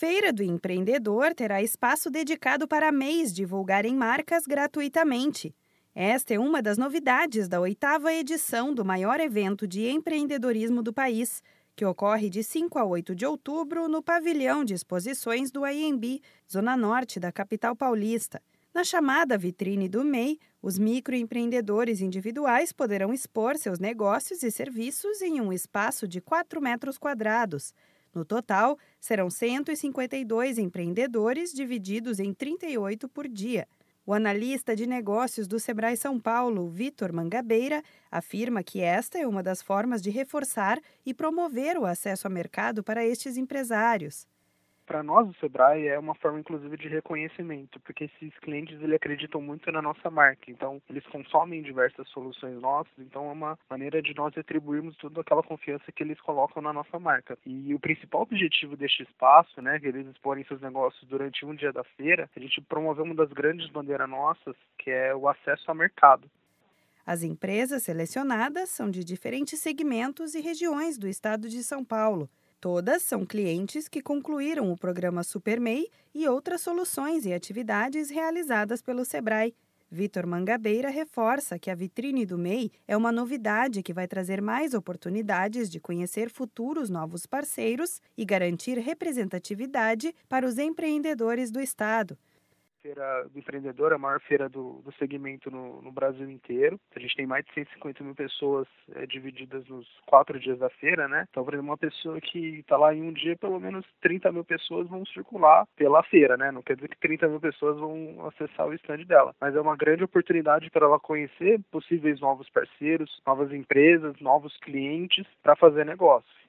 Feira do Empreendedor terá espaço dedicado para mês divulgarem marcas gratuitamente. Esta é uma das novidades da oitava edição do maior evento de empreendedorismo do país, que ocorre de 5 a 8 de outubro no pavilhão de exposições do IMB, zona norte da capital paulista. Na chamada vitrine do MEI, os microempreendedores individuais poderão expor seus negócios e serviços em um espaço de 4 metros quadrados. No total, serão 152 empreendedores divididos em 38 por dia. O analista de negócios do Sebrae São Paulo, Vitor Mangabeira, afirma que esta é uma das formas de reforçar e promover o acesso ao mercado para estes empresários para nós o Sebrae é uma forma inclusive de reconhecimento, porque esses clientes ele acreditam muito na nossa marca, então eles consomem diversas soluções nossas, então é uma maneira de nós retribuirmos toda aquela confiança que eles colocam na nossa marca. E o principal objetivo deste espaço, né, que eles exporem seus negócios durante um dia da feira, a gente promoveu uma das grandes bandeiras nossas, que é o acesso ao mercado. As empresas selecionadas são de diferentes segmentos e regiões do estado de São Paulo. Todas são clientes que concluíram o programa SuperMEI e outras soluções e atividades realizadas pelo Sebrae. Vitor Mangabeira reforça que a vitrine do MEI é uma novidade que vai trazer mais oportunidades de conhecer futuros novos parceiros e garantir representatividade para os empreendedores do Estado feira do empreendedor, a maior feira do, do segmento no, no, Brasil inteiro. A gente tem mais de 150 mil pessoas é, divididas nos quatro dias da feira, né? Então, por exemplo, uma pessoa que está lá em um dia, pelo menos 30 mil pessoas vão circular pela feira, né? Não quer dizer que 30 mil pessoas vão acessar o stand dela, mas é uma grande oportunidade para ela conhecer possíveis novos parceiros, novas empresas, novos clientes para fazer negócio.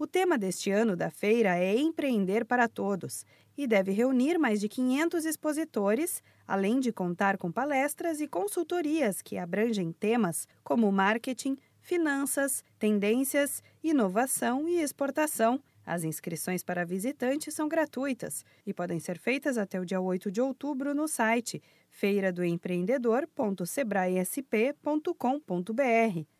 O tema deste ano da feira é Empreender para Todos e deve reunir mais de 500 expositores, além de contar com palestras e consultorias que abrangem temas como marketing, finanças, tendências, inovação e exportação. As inscrições para visitantes são gratuitas e podem ser feitas até o dia 8 de outubro no site feiradoempreendedor.sebraesp.com.br.